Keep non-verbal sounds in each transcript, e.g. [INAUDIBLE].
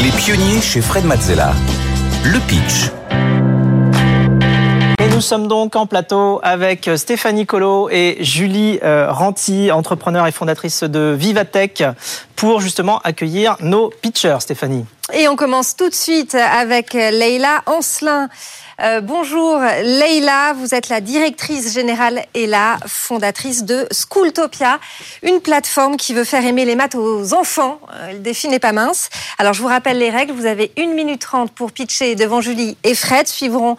Les pionniers chez Fred Mazzella. Le pitch. Et nous sommes donc en plateau avec Stéphanie Colo et Julie euh, Ranti, entrepreneur et fondatrice de Vivatech, pour justement accueillir nos pitchers, Stéphanie. Et on commence tout de suite avec Leïla Ancelin. Euh, bonjour Leïla, vous êtes la directrice générale et la fondatrice de Schooltopia, une plateforme qui veut faire aimer les maths aux enfants. Euh, le défi n'est pas mince. Alors je vous rappelle les règles, vous avez 1 minute 30 pour pitcher devant Julie et Fred. Suivront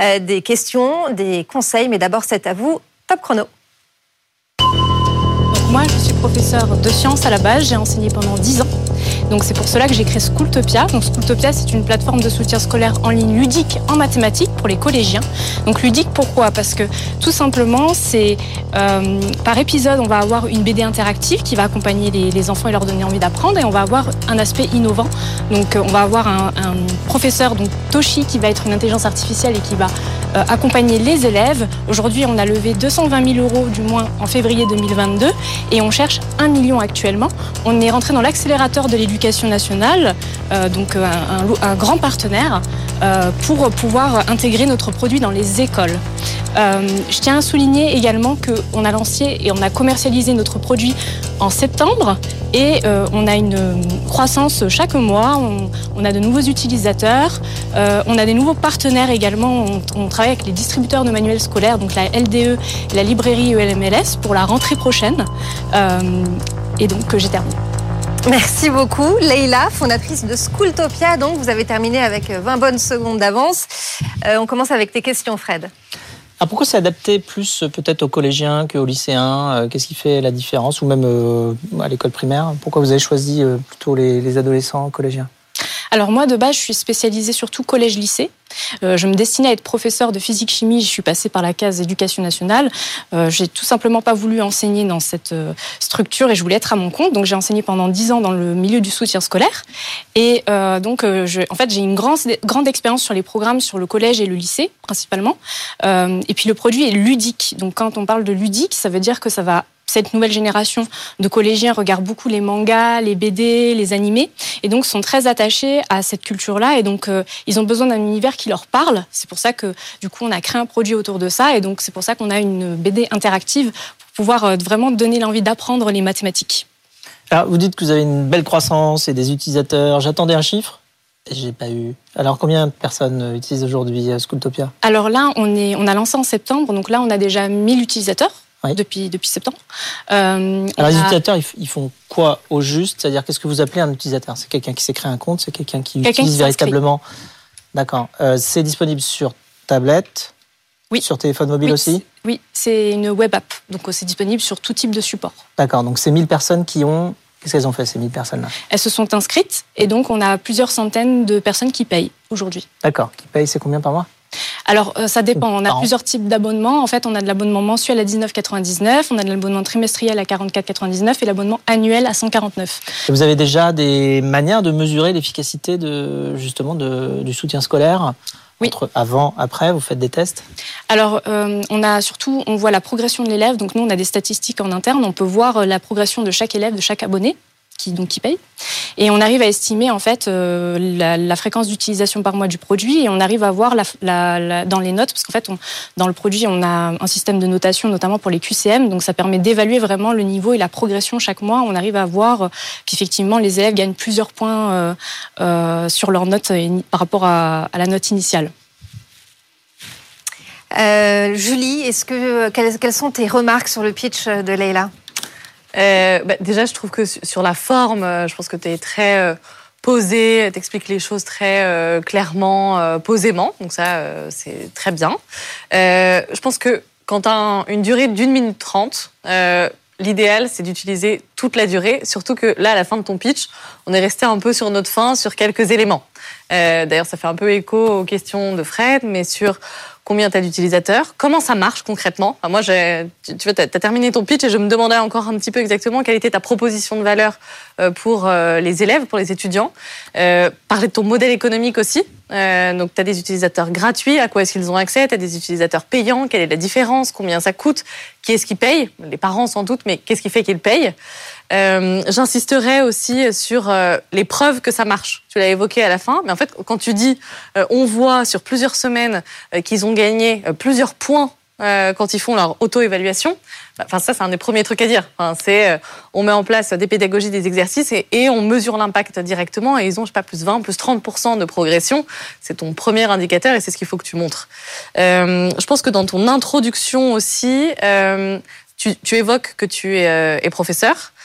euh, des questions, des conseils, mais d'abord c'est à vous. Top chrono. moi je suis professeur de sciences à la base, j'ai enseigné pendant 10 ans. Donc c'est pour cela que j'ai créé Schooltopia. Donc Schooltopia, c'est une plateforme de soutien scolaire en ligne ludique en mathématiques pour les collégiens. Donc ludique pourquoi? Parce que tout simplement, c'est euh, par épisode, on va avoir une BD interactive qui va accompagner les, enfants et leur donner envie d'apprendre, et on va avoir un aspect innovant. Donc euh, on va avoir un, professeur, donc Toshi, qui va être une intelligence artificielle et qui va euh, accompagner les élèves. Aujourd'hui, on a levé 220 000 euros du moins en février 2022 et on cherche 1 million actuellement. On est rentré dans l'accélérateur de l'éducation nationale, euh, donc euh, un, grand partenaire, euh, pour pouvoir intégrer notre produit dans les écoles. je tiens à souligner également qu'on a lancé et on a commercialisé notre produit en septembre et on a une croissance chaque mois. On, a de nouveaux utilisateurs, on a des nouveaux partenaires également. On, travaille avec les distributeurs de manuels scolaires, donc la LDE la librairie ELMLS pour la rentrée prochaine. et donc j'ai terminé. Merci beaucoup. Leïla, fondatrice de Schooltopia. Donc, vous avez terminé avec 20 bonnes secondes d'avance. Euh, on commence avec tes questions, Fred. Ah, pourquoi c'est adapté plus peut-être aux collégiens qu'aux lycéens euh, Qu'est-ce qui fait la différence Ou même euh, à l'école primaire? Pourquoi vous avez choisi plutôt les, les adolescents collégiens? Alors moi, de base, je suis spécialisée surtout collège-lycée. Euh, je me destinais à être professeur de physique-chimie. Je suis passée par la case éducation nationale. Euh, j'ai tout simplement pas voulu enseigner dans cette euh, structure et je voulais être à mon compte. Donc j'ai enseigné pendant dix ans dans le milieu du soutien scolaire. Et donc, en fait, j'ai une grande, grande expérience sur les programmes sur le collège et le lycée principalement. et puis le produit est ludique. Donc quand on parle de ludique, ça veut dire que ça va cette nouvelle génération de collégiens regarde beaucoup les mangas, les BD, les animés, et donc sont très attachés à cette culture-là, et donc euh, ils ont besoin d'un univers qui leur parle. C'est pour ça que du coup on a créé un produit autour de ça, et donc c'est pour ça qu'on a une BD interactive pour pouvoir euh, vraiment donner l'envie d'apprendre les mathématiques. Alors, vous dites que vous avez une belle croissance et des utilisateurs. J'attendais un chiffre. J'ai pas eu. Alors combien de personnes euh, utilisent aujourd'hui Schooltopia? Alors là, on, est, on a lancé en septembre, donc là on a déjà 1000 utilisateurs depuis, depuis septembre. Euh, Alors, les utilisateurs, ils font quoi au juste? C'est-à-dire, qu'est-ce que vous appelez un utilisateur? C'est quelqu'un qui s'est créé un compte? C'est quelqu'un qui utilise véritablement? D'accord. Euh, c'est disponible sur tablette? Oui. Sur téléphone mobile aussi? Oui, c'est une web app. Donc, c'est disponible sur tout type de support. D'accord. Donc, c'est 1000 personnes qui ont. Qu'est-ce qu'elles ont fait, ces 1000 personnes-là? Elles se sont inscrites et donc, on a plusieurs centaines de personnes qui payent aujourd'hui. D'accord. Qui payent, c'est combien par mois? Alors, euh, ça dépend. On a plusieurs types d'abonnements. En fait, on a de l'abonnement mensuel à 19,99, on a de l'abonnement trimestriel à 44,99 et l'abonnement annuel à 149. vous avez déjà des manières de mesurer l'efficacité de justement du soutien scolaire oui. Entre avant, après, vous faites des tests? Alors, euh, on a surtout, on voit la progression de l'élève. Donc, nous, on a des statistiques en interne. On peut voir euh, la progression de chaque élève, de chaque abonné qui donc qui paye. Et on arrive à estimer en fait euh, la, fréquence d'utilisation par mois du produit et on arrive à voir dans les notes parce qu'en fait dans le produit on a un système de notation notamment pour les QCM donc ça permet d'évaluer vraiment le niveau et la progression chaque mois. On arrive à voir euh, qu'effectivement les élèves gagnent plusieurs points euh, sur leur note par rapport à, la note initiale. Julie, est-ce que quelles, quelles, sont tes remarques sur le pitch de Leila euh, bah, déjà, je trouve que sur la forme, euh, je pense que tu es très euh, posé, t'expliques les choses très euh, clairement, posément. Donc ça, c'est très bien. je pense que quand tu as une durée d'une minute trente, l'idéal, c'est d'utiliser toute la durée, surtout que là, à la fin de ton pitch, on est resté un peu sur notre fin, sur quelques éléments. D'ailleurs, ça fait un peu écho aux questions de Fred, mais sur combien tu as d'utilisateurs, comment ça marche concrètement? moi, tu, tu as, terminé ton pitch et je me demandais encore un petit peu exactement quelle était ta proposition de valeur euh, pour euh, les élèves, pour les étudiants. Euh, parler de ton modèle économique aussi. Euh, donc, tu as des utilisateurs gratuits, à quoi est-ce qu'ils ont accès? Tu as des utilisateurs payants, quelle est la différence? Combien ça coûte? Qui est-ce qui paye? Les parents sans doute, mais qu'est-ce qui fait qu'ils payent? Euh, J'insisterai aussi sur euh, les preuves que ça marche. Tu l'as évoqué à la fin, mais en fait, quand tu dis, euh, on voit sur plusieurs semaines euh, qu'ils ont gagné plusieurs points quand ils font leur auto-évaluation, bah, enfin ça c'est un des premiers trucs à dire. Enfin, c'est on met en place des pédagogies, des exercices et, et on mesure l'impact directement et ils ont je sais pas plus 20, plus 30% de progression. C'est ton premier indicateur et c'est ce qu'il faut que tu montres. je pense que dans ton introduction aussi, tu, tu, évoques que tu es, es professeur.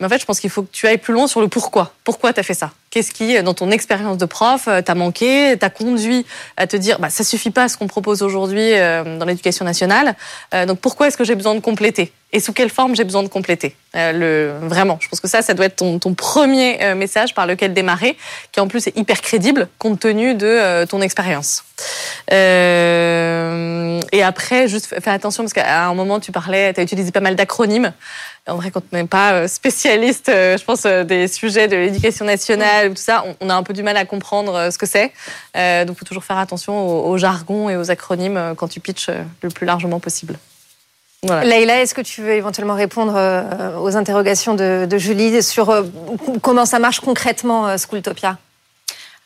Mais en fait, je pense qu'il faut que tu ailles plus loin sur le pourquoi. Pourquoi tu as fait ça? Qu'est-ce qui, dans ton expérience de prof, euh, t'a manqué, t'a conduit à te dire, bah, ça suffit pas ce qu'on propose aujourd'hui euh, dans l'éducation nationale. Euh, donc pourquoi est-ce que j'ai besoin de compléter? Et sous quelle forme j'ai besoin de compléter? Le, Vraiment, je pense que ça, ça doit être ton, ton premier message par lequel démarrer, qui en plus est hyper crédible compte tenu de ton expérience. et après, juste fais attention parce qu'à un moment, tu parlais, tu as utilisé pas mal d'acronymes. En vrai, quand on n'est pas spécialiste, je pense, des sujets de l'éducation nationale, tout ça, on, a un peu du mal à comprendre euh, ce que c'est. Euh, donc, il faut toujours faire attention au, jargon et aux acronymes euh, quand tu pitches le plus largement possible. Voilà. Leïla, est-ce que tu veux éventuellement répondre aux interrogations de, Julie sur comment ça marche concrètement, Schooltopia?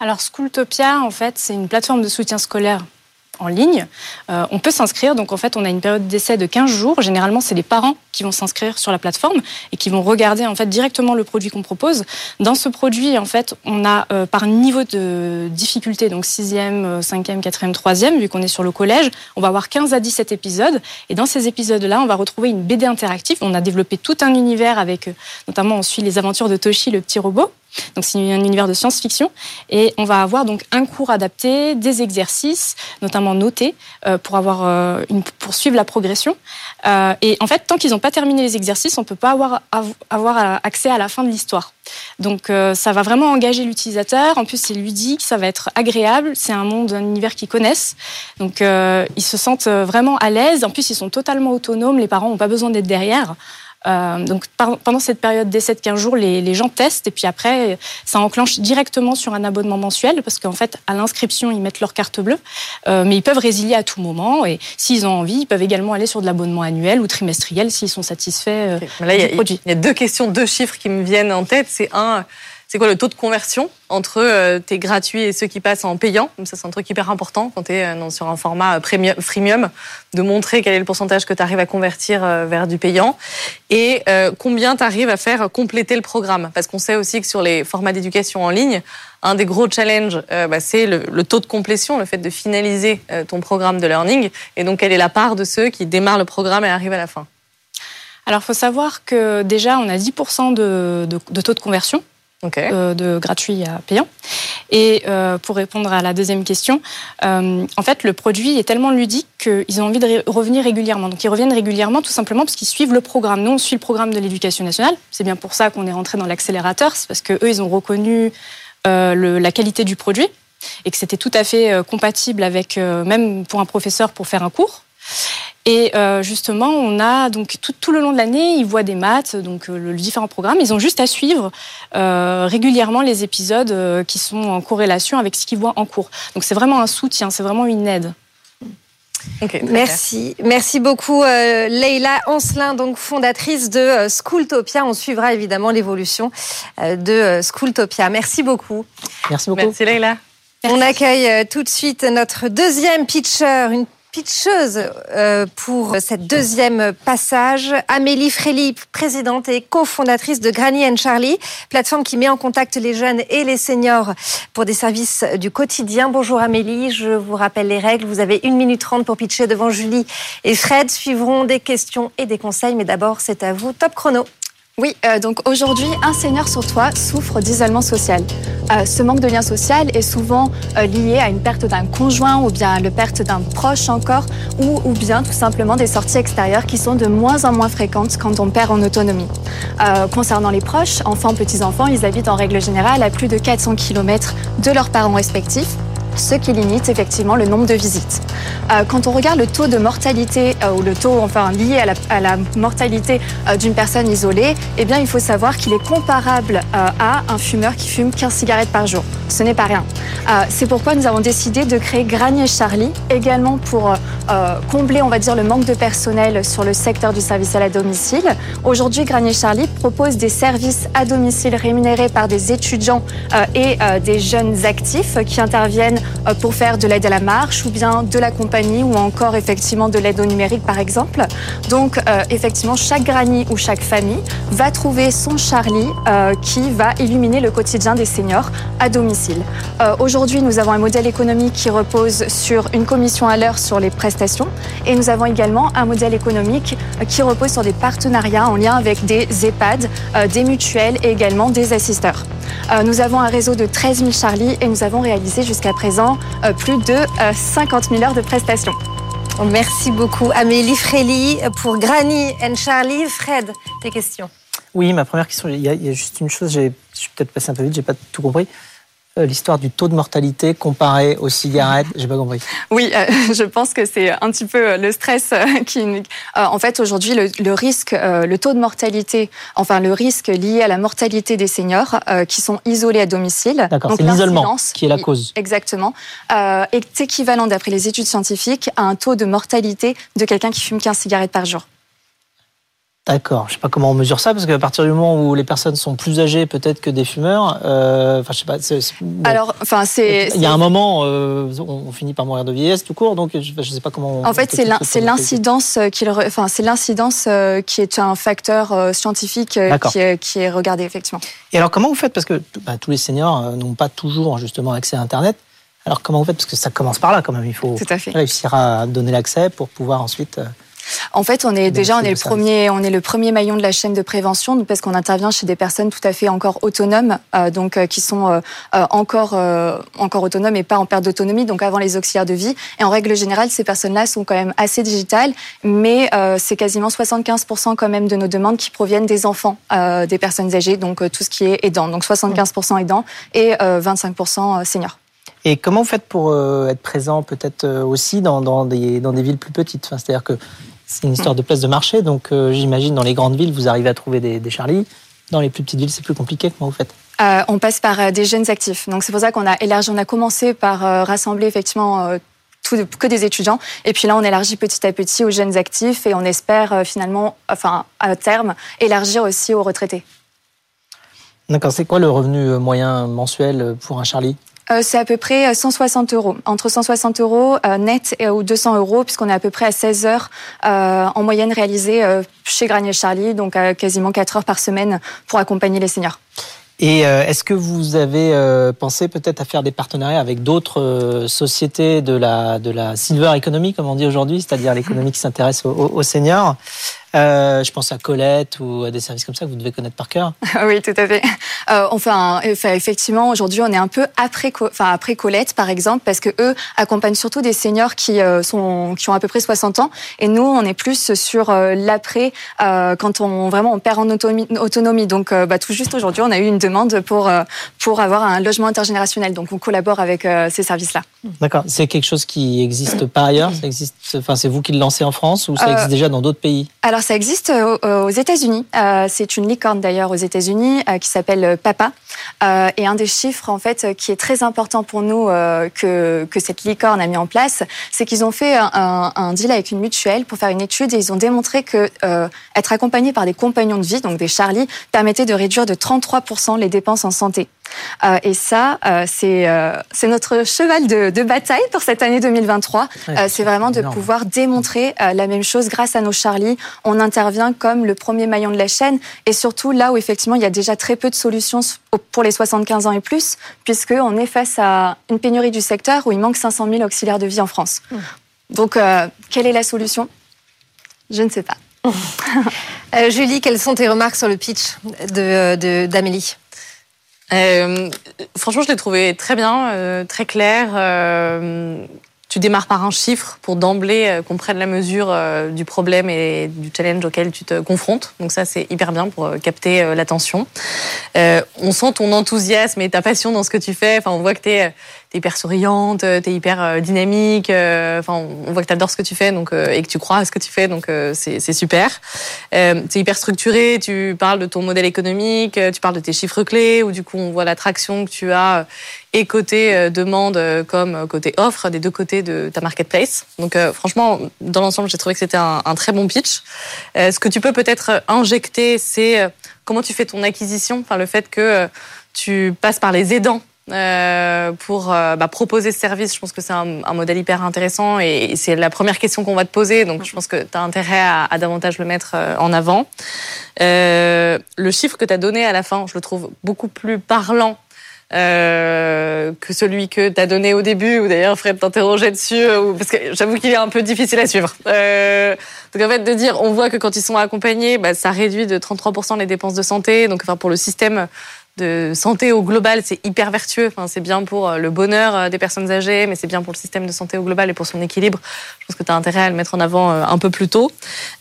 Alors, Schooltopia, en fait, c'est une plateforme de soutien scolaire en ligne. Euh, on peut s'inscrire. Donc, en fait, on a une période d'essai de 15 jours. Généralement, c'est les parents qui vont s'inscrire sur la plateforme et qui vont regarder, en fait, directement le produit qu'on propose. Dans ce produit, en fait, on a euh, par niveau de difficulté, donc 6e, 5e, 4e, 3e, vu qu'on est sur le collège, on va avoir 15 à 17 épisodes. Et dans ces épisodes-là, on va retrouver une BD interactive. On a développé tout un univers avec, euh, notamment, on suit les aventures de Toshi, le petit robot. Donc c'est un univers de science-fiction et on va avoir donc un cours adapté, des exercices, notamment notés euh, pour avoir euh, pour suivre la progression. Euh, et en fait, tant qu'ils n'ont pas terminé les exercices, on peut pas avoir avoir accès à la fin de l'histoire. Donc ça va vraiment engager l'utilisateur. En plus, c'est ludique, ça va être agréable. C'est un monde, un univers qu'ils connaissent. Donc ils se sentent vraiment à l'aise. En plus, ils sont totalement autonomes. Les parents n'ont pas besoin d'être derrière. Euh, donc pendant cette période d'essai de 15 jours, les, gens testent et puis après, ça enclenche directement sur un abonnement mensuel parce qu'en fait, à l'inscription, ils mettent leur carte bleue, euh, mais ils peuvent résilier à tout moment et s'ils ont envie, ils peuvent également aller sur de l'abonnement annuel ou trimestriel s'ils sont satisfaits euh, du produit. Il y a deux questions, deux chiffres qui me viennent en tête. C'est un, c'est quoi le taux de conversion entre euh, tes gratuits et ceux qui passent en payant? Ça, c'est un truc hyper important quand tu es euh, sur un format euh, freemium, de montrer quel est le pourcentage que tu arrives à convertir vers du payant et combien tu arrives à faire compléter le programme? Parce qu'on sait aussi que sur les formats d'éducation en ligne, un des gros challenges, bah, c'est le, taux de complétion, le fait de finaliser ton programme de learning. Et donc, quelle est la part de ceux qui démarrent le programme et arrivent à la fin? Alors, faut savoir que déjà, on a 10% de, de, de, taux de conversion. Euh, de gratuit à payant. Et euh, pour répondre à la deuxième question, euh, en fait, le produit est tellement ludique qu'ils ont envie de revenir régulièrement. Donc, ils reviennent régulièrement tout simplement parce qu'ils suivent le programme. Nous, on suit le programme de l'éducation nationale. C'est bien pour ça qu'on est rentré dans l'accélérateur. C'est parce que eux, ils ont reconnu le, la qualité du produit et que c'était tout à fait compatible avec, même pour un professeur, pour faire un cours. Et euh, justement, on a donc tout, tout le long de l'année, ils voient des maths, donc euh, le, différents programmes. Ils ont juste à suivre euh, régulièrement les épisodes euh, qui sont en corrélation avec ce qu'ils voient en cours. Donc c'est vraiment un soutien, c'est vraiment une aide. Okay, Merci, merci beaucoup euh, Leïla Ancelin, donc fondatrice de euh, Schooltopia. On suivra évidemment l'évolution de Schooltopia. Merci beaucoup. Merci beaucoup. Merci Leïla. On accueille tout de suite notre deuxième pitcher, une pitcheuse euh, pour cette deuxième passage. Amélie Frély, présidente et cofondatrice de Granny and Charlie, plateforme qui met en contact les jeunes et les seniors pour des services du quotidien. Bonjour Amélie, je vous rappelle les règles. Vous avez une minute trente pour pitcher devant Julie et Fred. Suivront des questions et des conseils, mais d'abord c'est à vous. Top chrono. Oui, euh, donc aujourd'hui, un senior sur trois souffre d'isolement social. Euh, ce manque de lien social est souvent euh, lié à une perte d'un conjoint ou bien à la perte d'un proche encore, ou, ou, bien tout simplement des sorties extérieures qui sont de moins en moins fréquentes quand on perd en autonomie. concernant les proches, enfants, petits-enfants, ils habitent en règle générale à plus de 400 km de leurs parents respectifs. Ce qui limite effectivement le nombre de visites. Euh, quand on regarde le taux de mortalité euh, ou le taux enfin lié à la, mortalité euh, d'une personne isolée, eh bien il faut savoir qu'il est comparable à un fumeur qui fume 15 cigarettes par jour. Ce n'est pas rien. C'est pourquoi nous avons décidé de créer Granier Charlie également pour combler on va dire le manque de personnel sur le secteur du service à la domicile. Aujourd'hui Granier Charlie propose des services à domicile rémunérés par des étudiants et des jeunes actifs qui interviennent pour faire de l'aide à la marche ou bien de la compagnie ou encore effectivement de l'aide au numérique par exemple. Donc euh, effectivement chaque granny ou chaque famille va trouver son Charlie euh, qui va illuminer le quotidien des seniors à domicile. Euh, aujourd'hui nous avons un modèle économique qui repose sur une commission à l'heure sur les prestations et nous avons également un modèle économique qui repose sur des partenariats en lien avec des EHPAD, des mutuelles et également des assisteurs. Nous avons un réseau de 13 000 Charlie et nous avons réalisé jusqu'à présent plus de 50 000 heures de prestations. Merci beaucoup Amélie Frély pour Granny and Charlie. Fred, tes questions Oui, ma première question, il y, a, juste une chose, je suis peut-être passé un peu vite, j'ai pas tout compris. Euh, l'histoire du taux de mortalité comparé aux cigarettes J'ai pas compris. Oui, euh, [LAUGHS] je pense que c'est un petit peu euh, le stress [LAUGHS] qui. en fait, aujourd'hui, le, risque, le taux de mortalité, enfin le risque lié à la mortalité des seniors qui sont isolés à domicile. D'accord, c'est l'isolement qui est la cause. Exactement, est équivalent d'après les études scientifiques à un taux de mortalité de quelqu'un qui fume 15 cigarettes par jour. D'accord. Je sais pas comment on mesure ça parce qu'à partir du moment où les personnes sont plus âgées peut-être que des fumeurs, euh, enfin je sais pas. Alors, enfin c'est. Il y a un moment, euh, on finit par mourir de vieillesse tout court, donc je, ne sais pas comment. En fait, c'est l'incidence qui, enfin c'est l'incidence euh, qui est un facteur scientifique qui est, qui est regardé effectivement. Et alors comment vous faites? Parce que bah, tous les seniors n'ont pas toujours justement accès à Internet. Alors comment vous faites? Parce que ça commence par là quand même. Il faut réussir à donner l'accès pour pouvoir ensuite. En fait, on est déjà on est le premier on est le premier maillon de la chaîne de prévention parce qu'on intervient chez des personnes tout à fait encore autonomes, euh, donc euh, qui sont euh, encore encore autonomes et pas en perte d'autonomie, donc avant les auxiliaires de vie. Et en règle générale, ces personnes-là sont quand même assez digitales, mais c'est quasiment 75% quand même de nos demandes qui proviennent des enfants, des personnes âgées, donc tout ce qui est aidant, donc 75% aidants et 25% seniors. Et comment vous faites pour être présent peut-être aussi dans, dans, des, dans des villes plus petites? C'est-à-dire que c'est une histoire de place de marché, donc euh, j'imagine dans les grandes villes, vous arrivez à trouver des, des Charlie. Dans les plus petites villes, c'est plus compliqué. Comment vous faites euh, On passe par euh, des jeunes actifs. Donc c'est pour ça qu'on a élargi. On a commencé par rassembler effectivement tout, que des étudiants, et puis là on élargit petit à petit aux jeunes actifs, et on espère finalement, enfin à terme, élargir aussi aux retraités. D'accord. C'est quoi le revenu moyen mensuel pour un Charlie? C'est à peu près 160 euh, euros, entre 160 euros euh, net et ou 200 euros, puisqu'on est à peu près à 16 heures en moyenne réalisées chez Granier Charlie, donc quasiment 4 heures par semaine pour accompagner les seniors. Et est-ce que vous avez pensé peut-être à faire des partenariats avec d'autres sociétés de la, de la silver economy, comme on dit aujourd'hui, c'est-à-dire l'économie qui s'intéresse aux, seniors? Euh, je pense à Colette ou à des services comme ça que vous devez connaître par cœur. [LAUGHS] oui, tout à fait. Euh, enfin, effectivement, aujourd'hui, on est un peu après, enfin après Colette, par exemple, parce que eux accompagnent surtout des seniors qui euh, sont qui ont à peu près 60 ans, et nous, on est plus sur euh, l'après, quand on vraiment on perd en autonomie. autonomie. Donc, bah, tout juste aujourd'hui, on a eu une demande pour pour avoir un logement intergénérationnel. Donc, on collabore avec ces services-là. D'accord. C'est quelque chose qui existe par ailleurs? Ça existe. Enfin, c'est vous qui le lancez en France ou ça existe déjà dans d'autres pays? Alors ça existe euh, aux États-Unis. Euh, c'est une licorne d'ailleurs aux États-Unis euh, qui s'appelle Papa. et un des chiffres en fait qui est très important pour nous que, que cette licorne a mis en place, c'est qu'ils ont fait un, un, deal avec une mutuelle pour faire une étude et ils ont démontré que être accompagné par des compagnons de vie, donc des Charlie, permettait de réduire de 33% les dépenses en santé. Euh, et ça, euh, euh, c'est notre cheval de, de, bataille pour cette année 2023. c'est vraiment de pouvoir démontrer la même chose grâce à nos Charlie. On intervient comme le premier maillon de la chaîne et surtout là où effectivement il y a déjà très peu de solutions pour les 75 ans et plus, puisqu'on est face à une pénurie du secteur où il manque 500 000 auxiliaires de vie en France. Mmh. Donc, quelle est la solution? Je ne sais pas. [LAUGHS] Julie, quelles sont tes remarques sur le pitch d'Amélie? Euh, franchement, je l'ai trouvé très bien, euh, très clair. Euh, tu démarres par un chiffre pour d'emblée qu'on prenne la mesure du problème et du challenge auquel tu te confrontes. Donc ça, c'est hyper bien pour capter l'attention. on sent ton enthousiasme et ta passion dans ce que tu fais. Enfin, on voit que tu es hyper souriante, tu es hyper dynamique. Enfin, on voit que tu adores ce que tu fais donc, et que tu crois à ce que tu fais, donc c'est super. tu es hyper structuré, tu parles de ton modèle économique, tu parles de tes chiffres clés, où du coup on voit l'attraction que tu as et côté demande comme côté offre, des deux côtés de ta marketplace. Donc franchement, dans l'ensemble, j'ai trouvé que c'était un, un, très bon pitch. ce que tu peux peut-être injecter, c'est comment tu fais ton acquisition, enfin le fait que tu passes par les aidants euh, pour euh, bah, proposer ce service. Je pense que c'est un, un, modèle hyper intéressant et c'est la première question qu'on va te poser. Donc, je pense que tu as intérêt à, à, davantage le mettre euh, en avant. Le chiffre que tu as donné à la fin, je le trouve beaucoup plus parlant euh, que celui que tu as donné au début, ou d'ailleurs Fred t'interrogeait dessus, parce que j'avoue qu'il est un peu difficile à suivre. Euh, donc en fait, de dire, on voit que quand ils sont accompagnés, bah, ça réduit de 33% les dépenses de santé. Donc enfin, pour le système de santé au global, c'est hyper vertueux. Enfin, c'est bien pour euh, le bonheur euh, des personnes âgées, mais c'est bien pour le système de santé au global et pour son équilibre. Je pense que tu as intérêt à le mettre en avant euh, un peu plus tôt.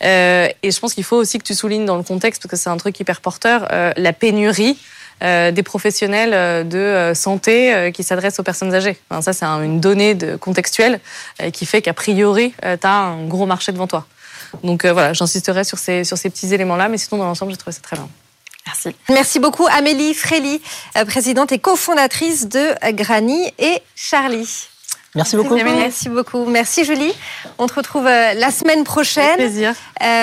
Et je pense qu'il faut aussi que tu soulignes dans le contexte, parce que c'est un truc hyper porteur, la pénurie des professionnels de santé qui s'adressent aux personnes âgées. Ça, c'est une donnée contextuelle qui fait qu'a priori, tu as un gros marché devant toi. Donc voilà, j'insisterai sur ces, sur ces petits éléments-là, mais sinon, dans l'ensemble, j'ai trouvé ça très bien. Merci. Merci beaucoup Amélie Frély, euh, présidente et cofondatrice de Granny et Charlie. Merci beaucoup. Merci beaucoup. Merci Julie. On te retrouve euh, la semaine prochaine. Avec plaisir. Euh